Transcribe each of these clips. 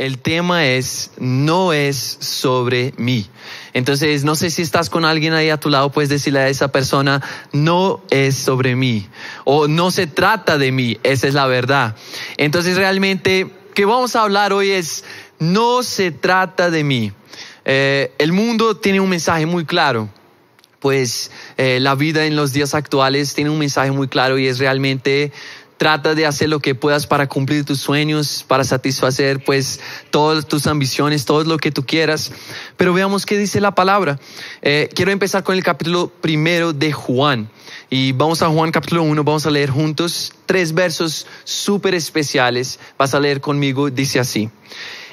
el tema es, no es sobre mí. Entonces, no sé si estás con alguien ahí a tu lado, puedes decirle a esa persona, no es sobre mí. O no se trata de mí, esa es la verdad. Entonces, realmente, que vamos a hablar hoy es, no se trata de mí. Eh, el mundo tiene un mensaje muy claro pues eh, la vida en los días actuales tiene un mensaje muy claro y es realmente trata de hacer lo que puedas para cumplir tus sueños, para satisfacer pues todas tus ambiciones, todo lo que tú quieras. Pero veamos qué dice la palabra. Eh, quiero empezar con el capítulo primero de Juan. Y vamos a Juan capítulo 1, vamos a leer juntos tres versos súper especiales. Vas a leer conmigo, dice así.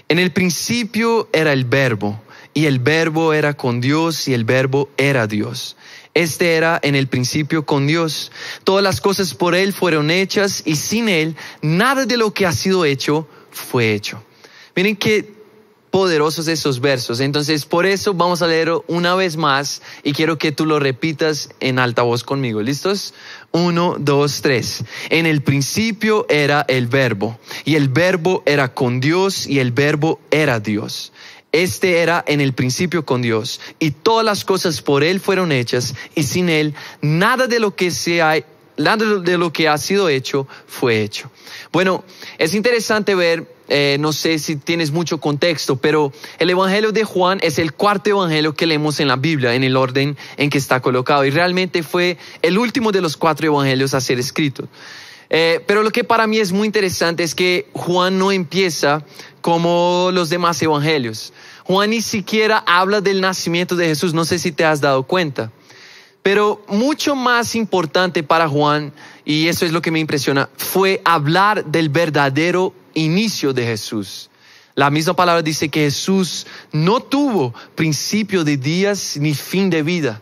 En el principio era el verbo, y el verbo era con Dios, y el verbo era Dios. Este era en el principio con Dios. Todas las cosas por Él fueron hechas y sin Él nada de lo que ha sido hecho fue hecho. Miren qué poderosos esos versos. Entonces, por eso vamos a leer una vez más y quiero que tú lo repitas en alta voz conmigo. ¿Listos? Uno, dos, tres. En el principio era el verbo y el verbo era con Dios y el verbo era Dios. Este era en el principio con Dios y todas las cosas por Él fueron hechas y sin Él nada de lo que se ha, nada de lo que ha sido hecho fue hecho. Bueno, es interesante ver, eh, no sé si tienes mucho contexto, pero el Evangelio de Juan es el cuarto Evangelio que leemos en la Biblia, en el orden en que está colocado y realmente fue el último de los cuatro Evangelios a ser escrito. Eh, pero lo que para mí es muy interesante es que Juan no empieza como los demás evangelios. Juan ni siquiera habla del nacimiento de Jesús, no sé si te has dado cuenta. Pero mucho más importante para Juan, y eso es lo que me impresiona, fue hablar del verdadero inicio de Jesús. La misma palabra dice que Jesús no tuvo principio de días ni fin de vida.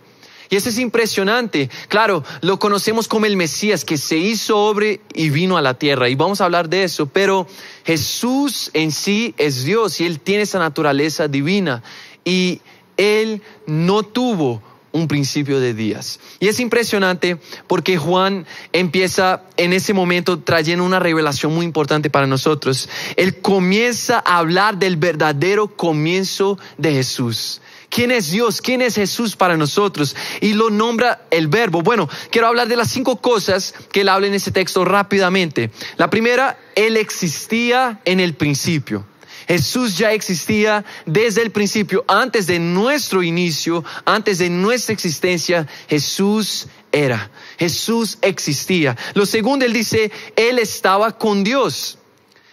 Y eso es impresionante. Claro, lo conocemos como el Mesías que se hizo hombre y vino a la tierra. Y vamos a hablar de eso. Pero Jesús en sí es Dios y Él tiene esa naturaleza divina. Y Él no tuvo un principio de días. Y es impresionante porque Juan empieza en ese momento trayendo una revelación muy importante para nosotros. Él comienza a hablar del verdadero comienzo de Jesús quién es Dios, quién es Jesús para nosotros. Y lo nombra el verbo. Bueno, quiero hablar de las cinco cosas que él habla en ese texto rápidamente. La primera, Él existía en el principio. Jesús ya existía desde el principio, antes de nuestro inicio, antes de nuestra existencia, Jesús era. Jesús existía. Lo segundo, él dice, Él estaba con Dios.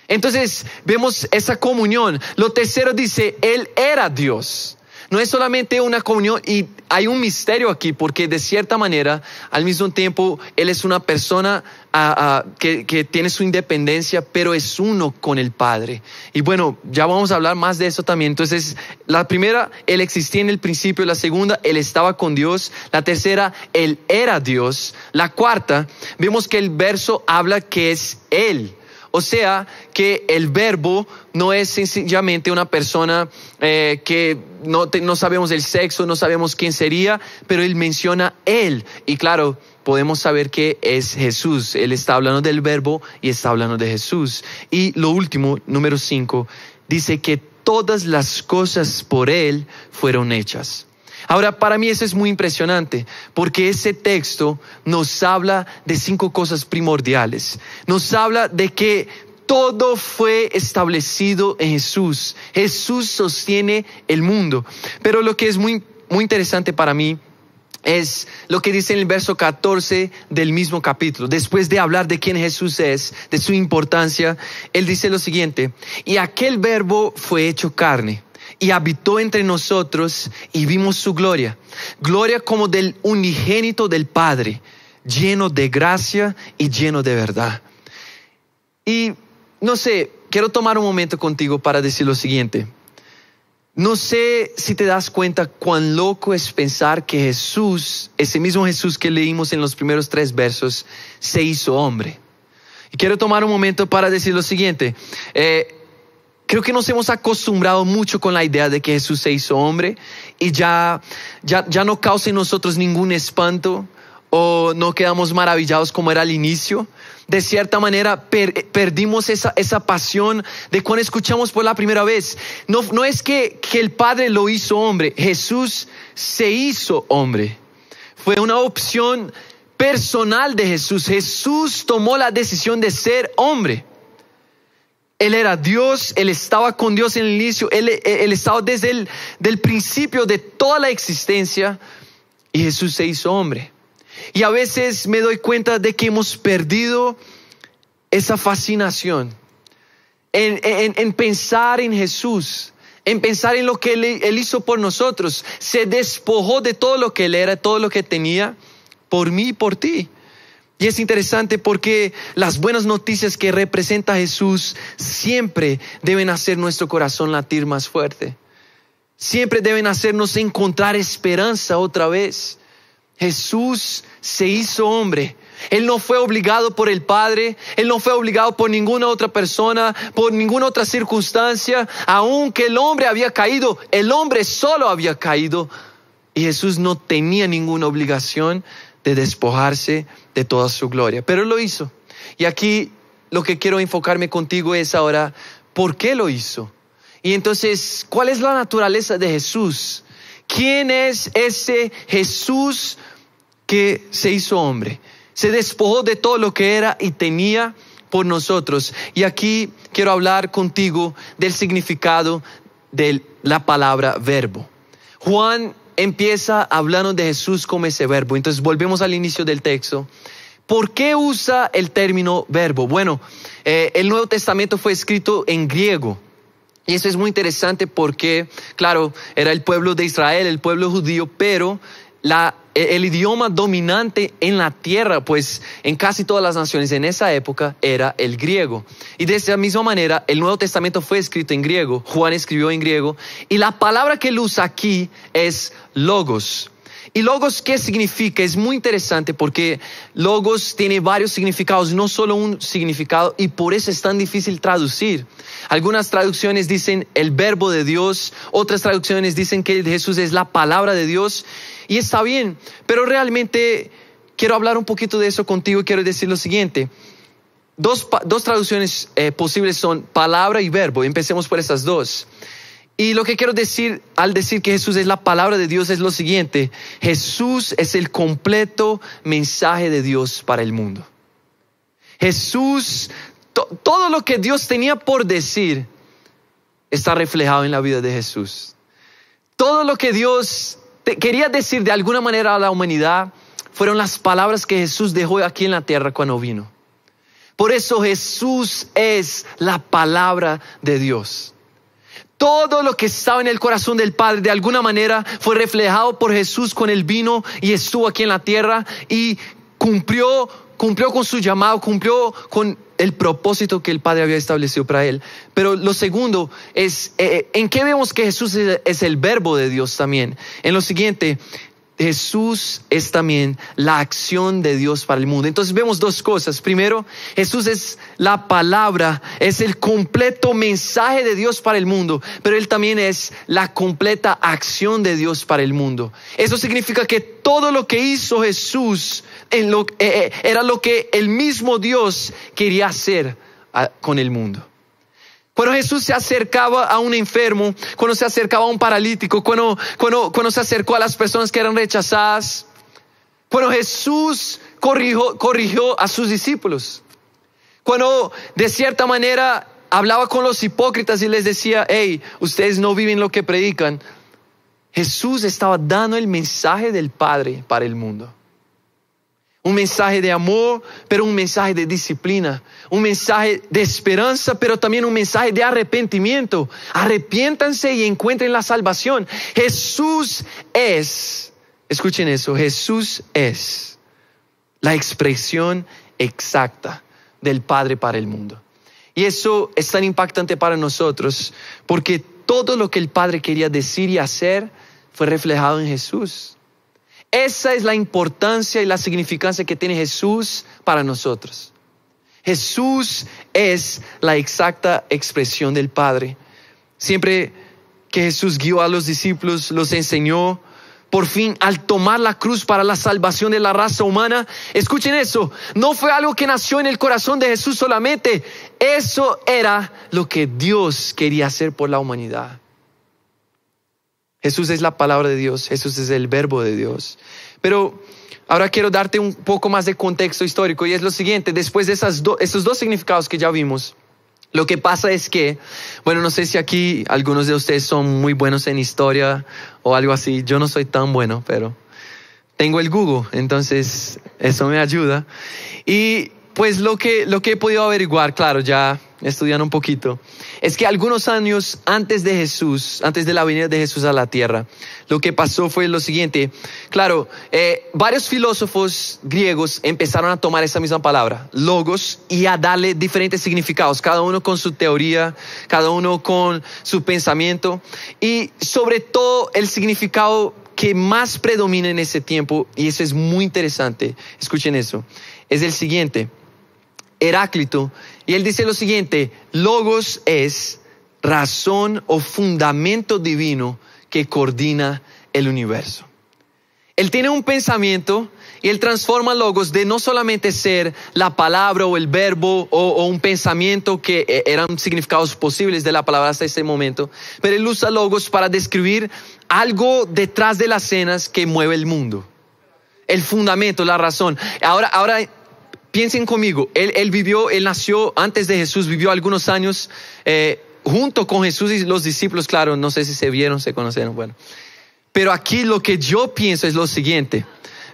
Entonces vemos esa comunión. Lo tercero dice, Él era Dios no es solamente una comunión y hay un misterio aquí porque de cierta manera al mismo tiempo Él es una persona ah, ah, que, tiene su independencia pero es uno con el Padre. Y bueno, ya vamos a hablar más de eso también. Entonces, la primera, Él existía en el principio. La segunda, Él estaba con Dios. La tercera, Él era Dios. La cuarta, vemos que el verso habla que es Él. O sea, que el verbo no es sencillamente una persona eh, que no, no sabemos el sexo, no sabemos quién sería, pero él menciona él. Y claro, podemos saber que es Jesús. Él está hablando del verbo y está hablando de Jesús. Y lo último, número cinco, dice que todas las cosas por él fueron hechas. Ahora, para mí eso es muy impresionante, porque ese texto nos habla de cinco cosas primordiales. Nos habla de que todo fue establecido en Jesús. Jesús sostiene el mundo. Pero lo que es muy, muy interesante para mí es lo que dice en el verso 14 del mismo capítulo. Después de hablar de quién Jesús es, de su importancia, él dice lo siguiente, y aquel verbo fue hecho carne y habitó entre nosotros y vimos su gloria, gloria como del unigénito del Padre, lleno de gracia y lleno de verdad. Y no sé, quiero tomar un momento contigo para decir lo siguiente. No sé si te das cuenta cuán loco es pensar que Jesús, ese mismo Jesús que leímos en los primeros tres versos, se hizo hombre. Y quiero tomar un momento para decir lo siguiente. Eh, Creo que nos hemos acostumbrado mucho con la idea de que Jesús se hizo hombre y ya, ya, ya no causa en nosotros ningún espanto o no quedamos maravillados como era al inicio. De cierta manera perdimos esa, esa pasión de cuando escuchamos por la primera vez. No, no es que, que el Padre lo hizo hombre, Jesús se hizo hombre. Fue una opción personal de Jesús. Jesús tomó la decisión de ser hombre. Él era Dios, Él estaba con Dios en el inicio, Él, él estaba desde el del principio de toda la existencia y Jesús se hizo hombre. Y a veces me doy cuenta de que hemos perdido esa fascinación en, en, pensar en Jesús, en pensar en lo que él, él, hizo por nosotros. Se despojó de todo lo que Él era, todo lo que tenía, por mí y por ti. Y es interesante porque las buenas noticias que representa Jesús siempre deben hacer nuestro corazón latir más fuerte. Siempre deben hacernos encontrar esperanza otra vez. Jesús se hizo hombre. Él no fue obligado por el Padre, Él no fue obligado por ninguna otra persona, por ninguna otra circunstancia. Aunque el hombre había caído, el hombre solo había caído. Y Jesús no tenía ninguna obligación de despojarse de toda su gloria. Pero lo hizo. Y aquí lo que quiero enfocarme contigo es ahora, ¿por qué lo hizo? Y entonces, ¿cuál es la naturaleza de Jesús? ¿Quién es ese Jesús que se hizo hombre? Se despojó de todo lo que era y tenía por nosotros. Y aquí quiero hablar contigo del significado de la palabra verbo. Juan empieza hablando de Jesús como ese verbo. Entonces volvemos al inicio del texto. ¿Por qué usa el término verbo? Bueno, eh, el Nuevo Testamento fue escrito en griego. Y eso es muy interesante porque, claro, era el pueblo de Israel, el pueblo judío, pero la, el idioma dominante en la tierra, pues en casi todas las naciones en esa época era el griego. Y de esa misma manera, el Nuevo Testamento fue escrito en griego, Juan escribió en griego, y la palabra que él usa aquí es logos. Y logos, ¿qué significa? Es muy interesante porque logos tiene varios significados, no solo un significado, y por eso es tan difícil traducir. Algunas traducciones dicen el verbo de Dios, otras traducciones dicen que Jesús es la palabra de Dios, y está bien, pero realmente quiero hablar un poquito de eso contigo y quiero decir lo siguiente. Dos, dos traducciones eh, posibles son palabra y verbo. Empecemos por esas dos. Y lo que quiero decir al decir que Jesús es la palabra de Dios es lo siguiente. Jesús es el completo mensaje de Dios para el mundo. Jesús, todo lo que Dios tenía por decir está reflejado en la vida de Jesús. Todo lo que Dios quería decir de alguna manera a la humanidad fueron las palabras que Jesús dejó aquí en la tierra cuando vino. Por eso Jesús es la palabra de Dios. Todo lo que estaba en el corazón del Padre de alguna manera fue reflejado por Jesús con el vino y estuvo aquí en la tierra y cumplió, cumplió con su llamado, cumplió con el propósito que el Padre había establecido para él. Pero lo segundo es, eh, eh, ¿en qué vemos que Jesús es el verbo de Dios también? En lo siguiente, Jesús es también la acción de Dios para el mundo. Entonces vemos dos cosas. Primero, Jesús es la palabra, es el completo mensaje de Dios para el mundo, pero Él también es la completa acción de Dios para el mundo. Eso significa que todo lo que hizo Jesús eh, eh, era lo que el mismo Dios quería hacer ah, con el mundo. Cuando Jesús se acercaba a un enfermo, cuando se acercaba a un paralítico, cuando, cuando, cuando se acercó a las personas que eran rechazadas, cuando Jesús corrigió, corrigió a sus discípulos, cuando de cierta manera hablaba con los hipócritas y les decía, hey, ustedes no viven lo que predican, Jesús estaba dando el mensaje del Padre para el mundo. Un mensaje de amor, pero un mensaje de disciplina. Un mensaje de esperanza, pero también un mensaje de arrepentimiento. Arrepiéntanse y encuentren la salvación. Jesús es, escuchen eso, Jesús es la expresión exacta del Padre para el mundo. Y eso es tan impactante para nosotros porque todo lo que el Padre quería decir y hacer fue reflejado en Jesús. Esa es la importancia y la significancia que tiene Jesús para nosotros. Jesús es la exacta expresión del Padre. Siempre que Jesús guió a los discípulos, los enseñó, por fin al tomar la cruz para la salvación de la raza humana. Escuchen eso, no fue algo que nació en el corazón de Jesús solamente, eso era lo que Dios quería hacer por la humanidad. Jesús es la palabra de Dios, Jesús es el verbo de Dios. Pero ahora quiero darte un poco más de contexto histórico y es lo siguiente, después de esos dos significados que ya vimos, lo que pasa es que, bueno, no sé si aquí algunos de ustedes son muy buenos en historia o algo así. Yo no soy tan bueno, pero tengo el Google, entonces eso me ayuda. Y pues lo que, lo que he podido averiguar, claro, ya estudiando un poquito, es que algunos años antes de Jesús, antes de la venida de Jesús a la tierra, lo que pasó fue lo siguiente. Claro, eh, varios filósofos griegos empezaron a tomar esa misma palabra, logos, y a darle diferentes significados, cada uno con su teoría, cada uno con su pensamiento, y sobre todo el significado que más predomina en ese tiempo, y eso es muy interesante, escuchen eso, es el siguiente. Heráclito, y él dice lo siguiente, logos es razón o fundamento divino que coordina el universo. Él tiene un pensamiento y él transforma logos de no solamente ser la palabra o el verbo o, un pensamiento que eh, eran significados posibles de la palabra hasta ese momento, pero él usa logos para describir algo detrás de las escenas que mueve el mundo. El fundamento, la razón. Ahora, ahora piensen conmigo, él, vivió, él nació antes de Jesús, vivió algunos años eh, junto con Jesús y los discípulos, claro, no sé si se vieron, se conocieron, bueno. Pero aquí lo que yo pienso es lo siguiente,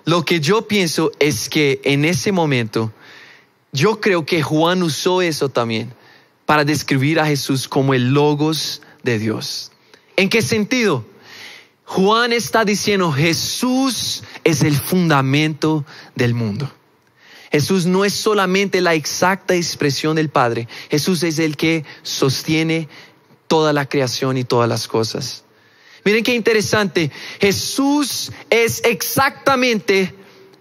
lo que yo pienso es que en ese momento, yo creo que Juan usó eso también para describir a Jesús como el logos de Dios. ¿En qué sentido? Juan está diciendo, Jesús es el fundamento del mundo. Jesús no es solamente la exacta expresión del Padre, Jesús es el que sostiene toda la creación y todas las cosas. Miren qué interesante, Jesús es exactamente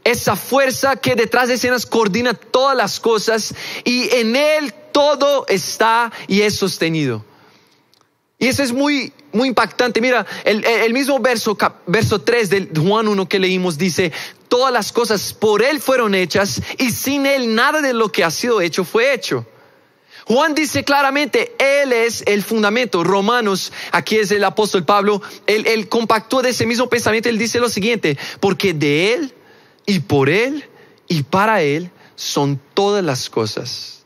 esa fuerza que detrás de escenas coordina todas las cosas y en Él todo está y es sostenido. Y eso es muy, muy impactante. Mira, el, mismo verso, verso 3 de Juan 1 que leímos dice, todas las cosas por Él fueron hechas y sin Él nada de lo que ha sido hecho fue hecho. Juan dice claramente, Él es el fundamento. Romanos, aquí es el apóstol Pablo, él, él compactó de ese mismo pensamiento, él dice lo siguiente, porque de Él y por Él y para Él son todas las cosas.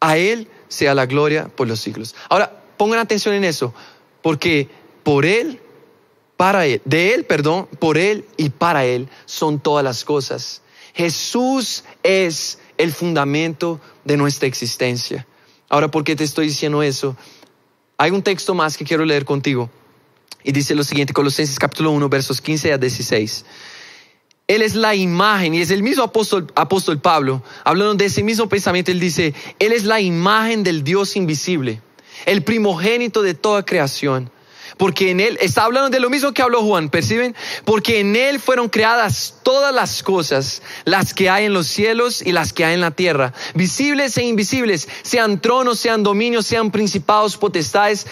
A Él sea la gloria por los siglos. Ahora, pongan atención en eso, porque por Él, para Él, de Él, perdón, por Él y para Él son todas las cosas. Jesús es el fundamento de nuestra existencia. Ahora, ¿por qué te estoy diciendo eso? Hay un texto más que quiero leer contigo. Y dice lo siguiente, Colosenses capítulo 1, versos 15 a 16. Él es la imagen, y es el mismo apóstol, apóstol Pablo, hablando de ese mismo pensamiento, él dice, Él es la imagen del Dios invisible el primogénito de toda creación. Porque en Él, está hablando de lo mismo que habló Juan, ¿perciben? Porque en Él fueron creadas todas las cosas, las que hay en los cielos y las que hay en la tierra, visibles e invisibles, sean tronos, sean dominios, sean principados, potestades,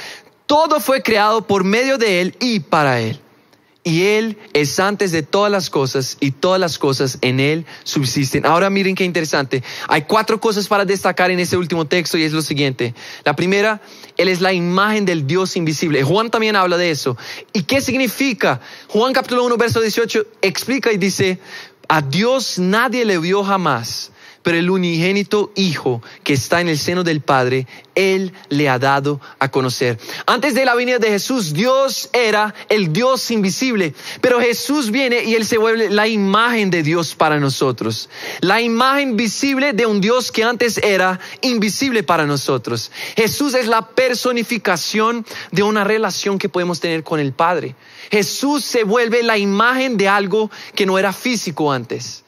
todo fue creado por medio de Él y para Él y Él es antes de todas las cosas y todas las cosas en Él subsisten. Ahora miren qué interesante. Hay cuatro cosas para destacar en ese último texto y es lo siguiente. La primera, Él es la imagen del Dios invisible. Juan también habla de eso. ¿Y qué significa? Juan capítulo 1, verso 18 explica y dice, a Dios nadie le vio jamás pero el unigénito Hijo que está en el seno del Padre, Él le ha dado a conocer. Antes de la venida de Jesús, Dios era el Dios invisible, pero Jesús viene y Él se vuelve la imagen de Dios para nosotros. La imagen visible de un Dios que antes era invisible para nosotros. Jesús es la personificación de una relación que podemos tener con el Padre. Jesús se vuelve la imagen de algo que no era físico antes.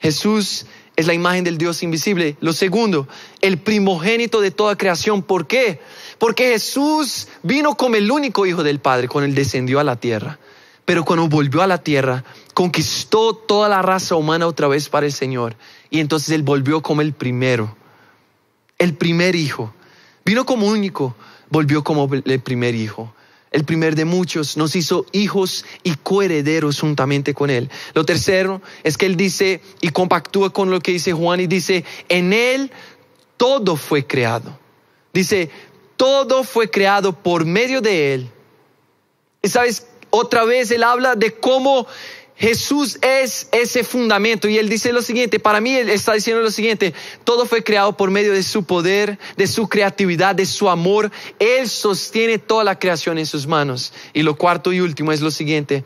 Jesús es la imagen del Dios invisible. Lo segundo, el primogénito de toda creación. ¿Por qué? Porque Jesús vino como el único hijo del Padre, cuando él descendió a la tierra. Pero cuando volvió a la tierra, conquistó toda la raza humana otra vez para el Señor. Y entonces él volvió como el primero, el primer hijo. Vino como único, volvió como el primer hijo. El primer de muchos, nos hizo hijos y coherederos juntamente con Él. Lo tercero es que Él dice y compactúa con lo que dice Juan y dice, en Él todo fue creado. Dice, todo fue creado por medio de Él. Y sabes, otra vez Él habla de cómo Jesús es ese fundamento y él dice lo siguiente, para mí él está diciendo lo siguiente, todo fue creado por medio de su poder, de su creatividad, de su amor, él sostiene toda la creación en sus manos. Y lo cuarto y último es lo siguiente,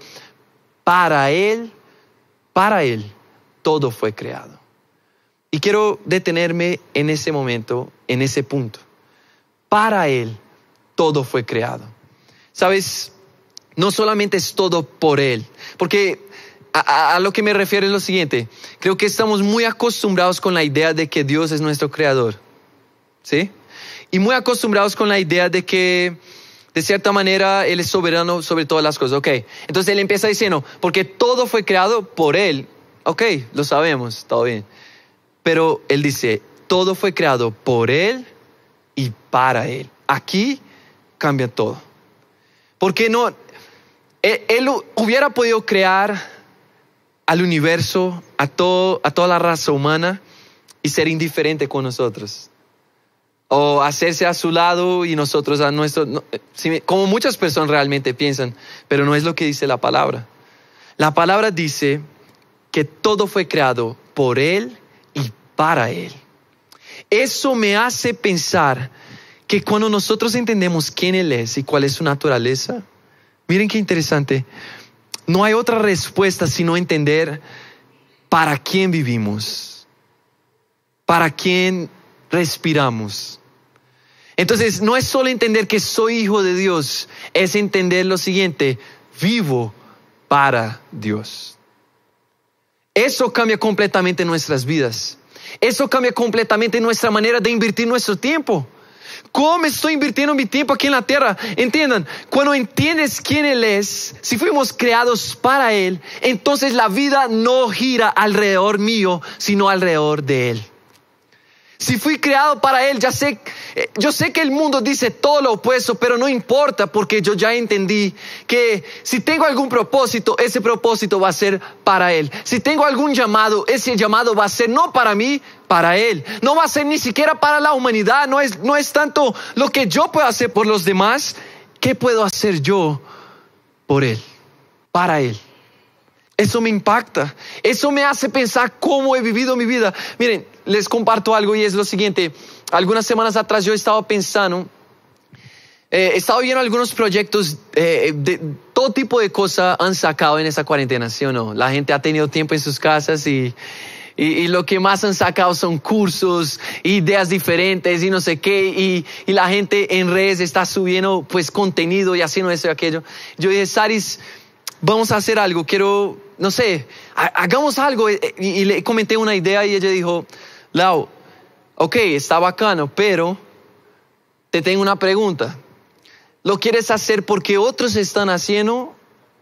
para él, para él, todo fue creado. Y quiero detenerme en ese momento, en ese punto. Para él, todo fue creado. Sabes, no solamente es todo por él, porque a, lo que me refiero es lo siguiente. Creo que estamos muy acostumbrados con la idea de que Dios es nuestro creador. ¿Sí? Y muy acostumbrados con la idea de que, de cierta manera, Él es soberano sobre todas las cosas. Ok. Entonces Él empieza diciendo, porque todo fue creado por Él. Ok, lo sabemos, todo bien. Pero Él dice, todo fue creado por Él y para Él. Aquí cambia todo. Porque no, él, él hubiera podido crear al universo, a, todo, a toda la raza humana y ser indiferente con nosotros. O hacerse a su lado y nosotros a nuestro, como muchas personas realmente piensan, pero no es lo que dice la palabra. La palabra dice que todo fue creado por Él y para Él. Eso me hace pensar que cuando nosotros entendemos quién Él es y cuál es su naturaleza, miren qué interesante, no hay otra respuesta sino entender para quién vivimos, para quién respiramos. Entonces, no es solo entender que soy hijo de Dios, es entender lo siguiente, vivo para Dios. Eso cambia completamente nuestras vidas. Eso cambia completamente nuestra manera de invertir nuestro tiempo. ¿Cómo estoy invirtiendo mi tiempo aquí en la tierra? Entiendan, cuando entiendes quién Él es, si fuimos creados para Él, entonces la vida no gira alrededor mío, sino alrededor de Él. Si fui creado para Él, ya sé, eh, yo sé que el mundo dice todo lo opuesto, pero no importa porque yo ya entendí que si tengo algún propósito, ese propósito va a ser para Él. Si tengo algún llamado, ese llamado va a ser no para mí, para Él. No va a ser ni siquiera para la humanidad, no es, no es tanto lo que yo puedo hacer por los demás, ¿qué puedo hacer yo por Él? Para Él. Eso me impacta. Eso me hace pensar cómo he vivido mi vida. Miren, les comparto algo y es lo siguiente. Algunas semanas atrás yo estaba pensando, eh, estaba viendo algunos proyectos eh, de todo tipo de cosas han sacado en esa cuarentena, ¿sí o no? La gente ha tenido tiempo en sus casas y, y, lo que más han sacado son cursos, ideas diferentes y no sé qué. Y, y, la gente en redes está subiendo pues contenido y haciendo eso y aquello. Yo dije, Saris, vamos a hacer algo, quiero, no sé, hagamos algo. Y, y le comenté una idea y ella dijo, Lau, ok, está bacano, pero te tengo una pregunta. ¿Lo quieres hacer porque otros están haciendo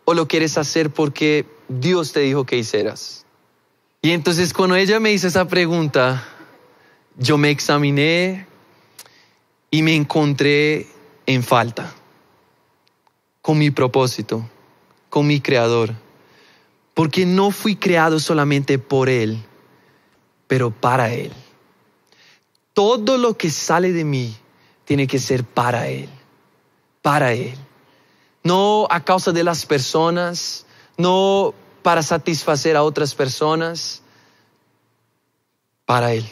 o lo quieres hacer porque Dios te dijo que hicieras? Y entonces cuando ella me hizo esa pregunta, yo me examiné y me encontré en falta con mi propósito, con mi creador, porque no fui creado solamente por Él, pero para Él. Todo lo que sale de mí tiene que ser para Él, para Él. No a causa de las personas, no para satisfacer a otras personas, para Él.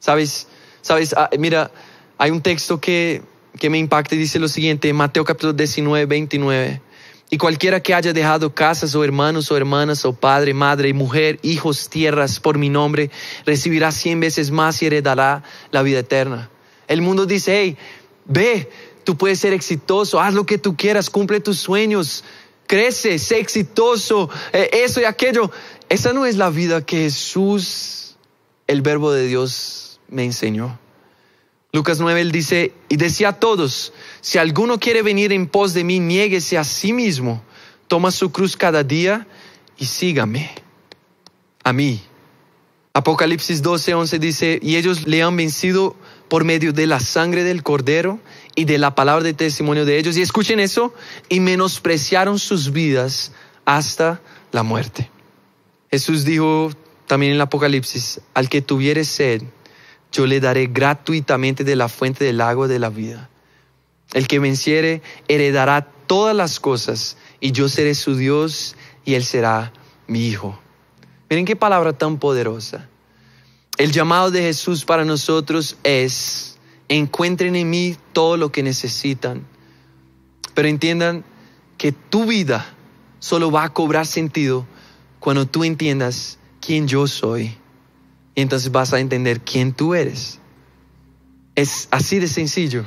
¿Sabes? ¿Sabes? Ah, mira, hay un texto que, que me impacta y dice lo siguiente, Mateo capítulo 19, 29. Y cualquiera que haya dejado casas o hermanos o hermanas o padre, madre, mujer, hijos, tierras por mi nombre, recibirá cien veces más y heredará la vida eterna. El mundo dice, hey, ve, tú puedes ser exitoso, haz lo que tú quieras, cumple tus sueños, crece, sé exitoso, eh, eso y aquello. Esa no es la vida que Jesús, el verbo de Dios, me enseñó. Lucas 9, él dice, y decía a todos, si alguno quiere venir en pos de mí, niéguese a sí mismo, toma su cruz cada día y sígame a mí. Apocalipsis 12, 11 dice, y ellos le han vencido por medio de la sangre del cordero y de la palabra de testimonio de ellos. Y escuchen eso, y menospreciaron sus vidas hasta la muerte. Jesús dijo también en el Apocalipsis, al que tuviere sed, yo le daré gratuitamente de la fuente del agua de la vida. El que venciere heredará todas las cosas y yo seré su Dios y él será mi hijo. Miren qué palabra tan poderosa. El llamado de Jesús para nosotros es, encuentren en mí todo lo que necesitan, pero entiendan que tu vida solo va a cobrar sentido cuando tú entiendas quién yo soy. Y entonces vas a entender quién tú eres. Es así de sencillo.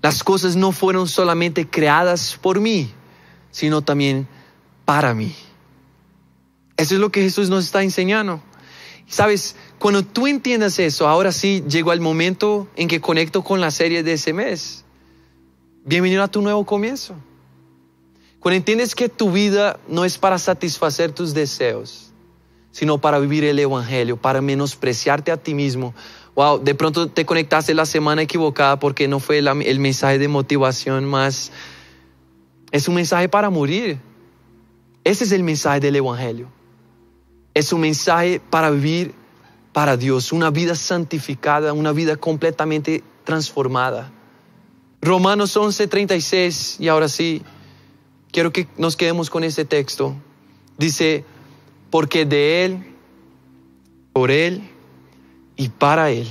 Las cosas no fueron solamente creadas por mí, sino también para mí. Eso es lo que Jesús nos está enseñando. Sabes, cuando tú entiendas eso, ahora sí llegó el momento en que conecto con la serie de ese mes. Bienvenido a tu nuevo comienzo. Cuando entiendes que tu vida no es para satisfacer tus deseos, sino para vivir el Evangelio, para menospreciarte a ti mismo. Wow, de pronto te conectaste la semana equivocada porque no fue el mensaje de motivación más... Es un mensaje para morir. Ese es el mensaje del Evangelio. Es un mensaje para vivir para Dios, una vida santificada, una vida completamente transformada. Romanos 11:36, y ahora sí, quiero que nos quedemos con este texto. Dice, porque de Él, por Él y para Él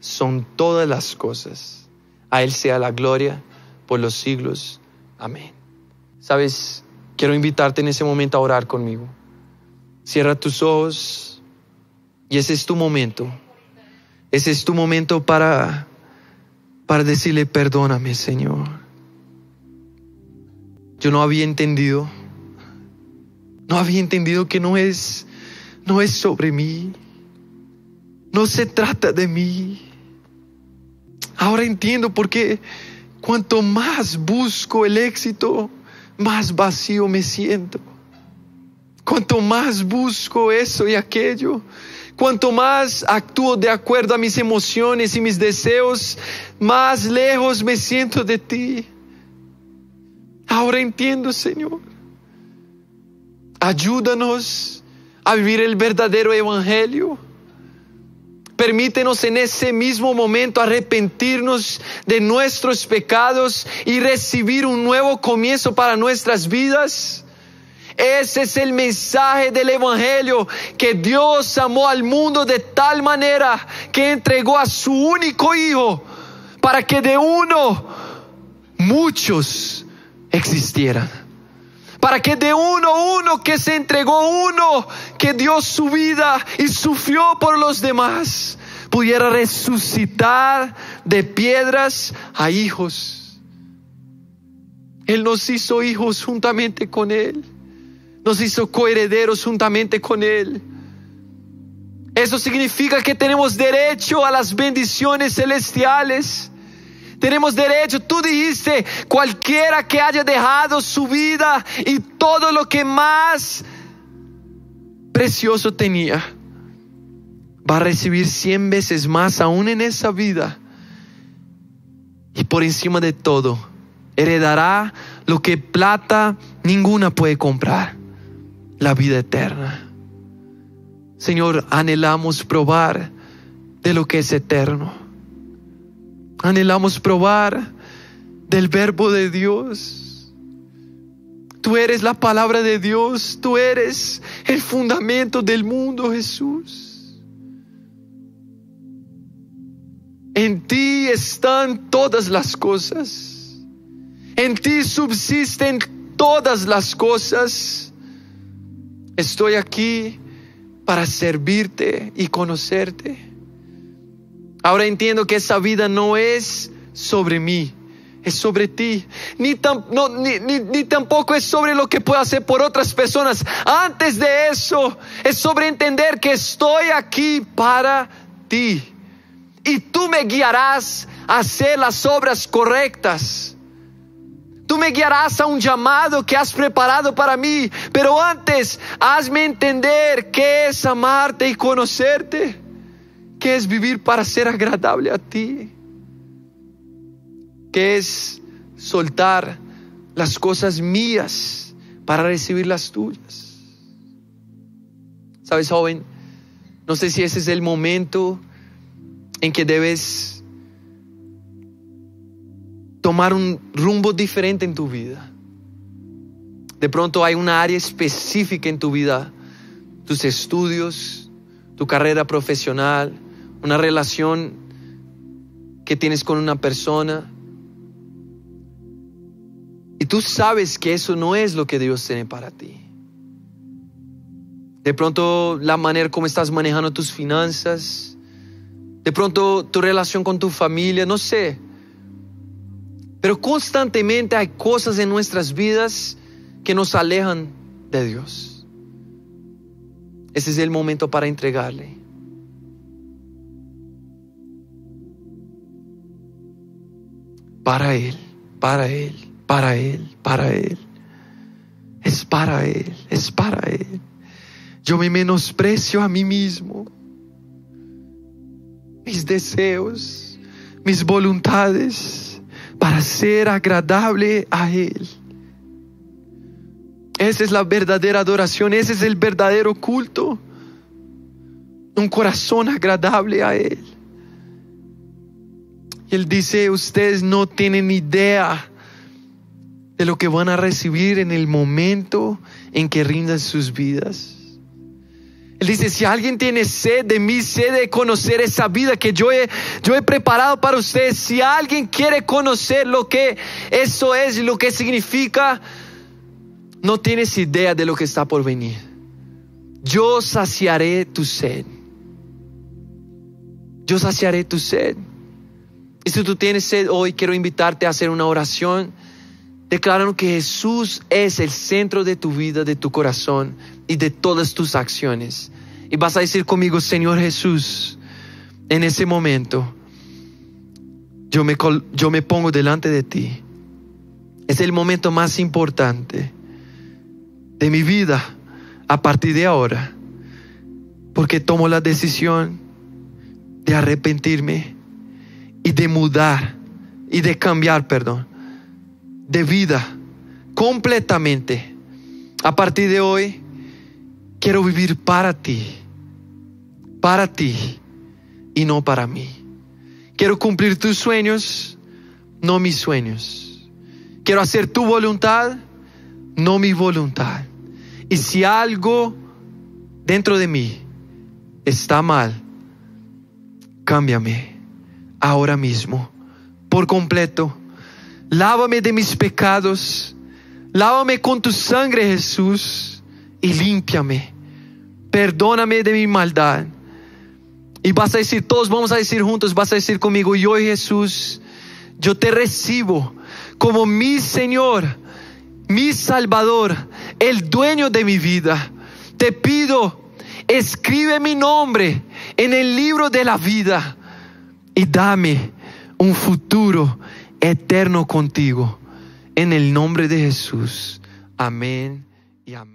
son todas las cosas. A Él sea la gloria por los siglos. Amén. Sabes, quiero invitarte en ese momento a orar conmigo. Cierra tus ojos y ese es tu momento. Ese es tu momento para, para decirle, perdóname, Señor. Yo no había entendido no había entendido que no es, no es sobre mí. No se trata de mí. Ahora entiendo por qué cuanto más busco el éxito, más vacío me siento. Cuanto más busco eso y aquello, cuanto más actúo de acuerdo a mis emociones y mis deseos, más lejos me siento de ti. Ahora entiendo, Señor. Ayúdanos a vivir el verdadero evangelio. Permítenos en ese mismo momento arrepentirnos de nuestros pecados y recibir un nuevo comienzo para nuestras vidas. Ese es el mensaje del Evangelio, que Dios amó al mundo de tal manera que entregó a su único Hijo para que de uno muchos existieran para que de uno uno que se entregó uno, que dio su vida y sufrió por los demás, pudiera resucitar de piedras a hijos. Él nos hizo hijos juntamente con Él, nos hizo coherederos juntamente con Él. Eso significa que tenemos derecho a las bendiciones celestiales. Tenemos derecho. Tú dijiste, cualquiera que haya dejado su vida y todo lo que más precioso tenía, va a recibir cien veces más aún en esa vida. Y por encima de todo, heredará lo que plata ninguna puede comprar, la vida eterna. Señor, anhelamos probar de lo que es eterno. Anhelamos probar del verbo de Dios. Tú eres la palabra de Dios, tú eres el fundamento del mundo, Jesús. En ti están todas las cosas. En ti subsisten todas las cosas. Estoy aquí para servirte y conocerte. Ahora entiendo que esa vida no es sobre mí, es sobre ti. Ni, tampoco es sobre lo que puedo hacer por otras personas. Antes de eso, es sobre entender que estoy aquí para ti. Y tú me guiarás a hacer las obras correctas. Tú me guiarás a un llamado que has preparado para mí. Pero antes, hazme entender qué es amarte y conocerte. ¿Qué es vivir para ser agradable a ti? que es soltar las cosas mías para recibir las tuyas. Sabes, joven, no sé si ese es el momento en que debes tomar un rumbo diferente en tu vida. De pronto hay una área específica en tu vida, tus estudios, tu carrera profesional, una relación que tienes con una persona. Y tú sabes que eso no es lo que Dios tiene para ti. De pronto la manera como estás manejando tus finanzas, de pronto tu relación con tu familia, no sé. Pero constantemente hay cosas en nuestras vidas que nos alejan de Dios. Ese es el momento para entregarle. Para Él, para Él, para Él, para Él. Es para Él, es para Él. Yo me menosprecio a mí mismo. Mis deseos, mis voluntades para ser agradable a Él. Esa es la verdadera adoración, ese es el verdadero culto. Un corazón agradable a Él. Y Él dice, ustedes no tienen idea de lo que van a recibir en el momento en que rindan sus vidas. Él dice, si alguien tiene sed de mí, sed de conocer esa vida que yo he, yo he preparado para ustedes, si alguien quiere conocer lo que eso es y lo que significa, no tienes idea de lo que está por venir. Yo saciaré tu sed. Yo saciaré tu sed. Y si tú tienes sed hoy, quiero invitarte a hacer una oración declarando que Jesús es el centro de tu vida, de tu corazón y de todas tus acciones. Y vas a decir conmigo, Señor Jesús, en ese momento, yo me, yo me pongo delante de ti. Es el momento más importante de mi vida a partir de ahora, porque tomo la decisión de arrepentirme y de mudar y de cambiar, perdón, de vida completamente. A partir de hoy, quiero vivir para ti, para ti y no para mí. Quiero cumplir tus sueños, no mis sueños. Quiero hacer tu voluntad, no mi voluntad. Y si algo dentro de mí está mal, cámbiame ahora mismo, por completo. Lávame de mis pecados, lávame con tu sangre, Jesús, y límpiame. Perdóname de mi maldad. Y vas a decir, todos vamos a decir juntos, vas a decir conmigo, yo Jesús, yo te recibo como mi Señor, mi Salvador, el dueño de mi vida. Te pido, escribe mi nombre en el libro de la vida y dame un futuro eterno contigo. En el nombre de Jesús. Amén y amén.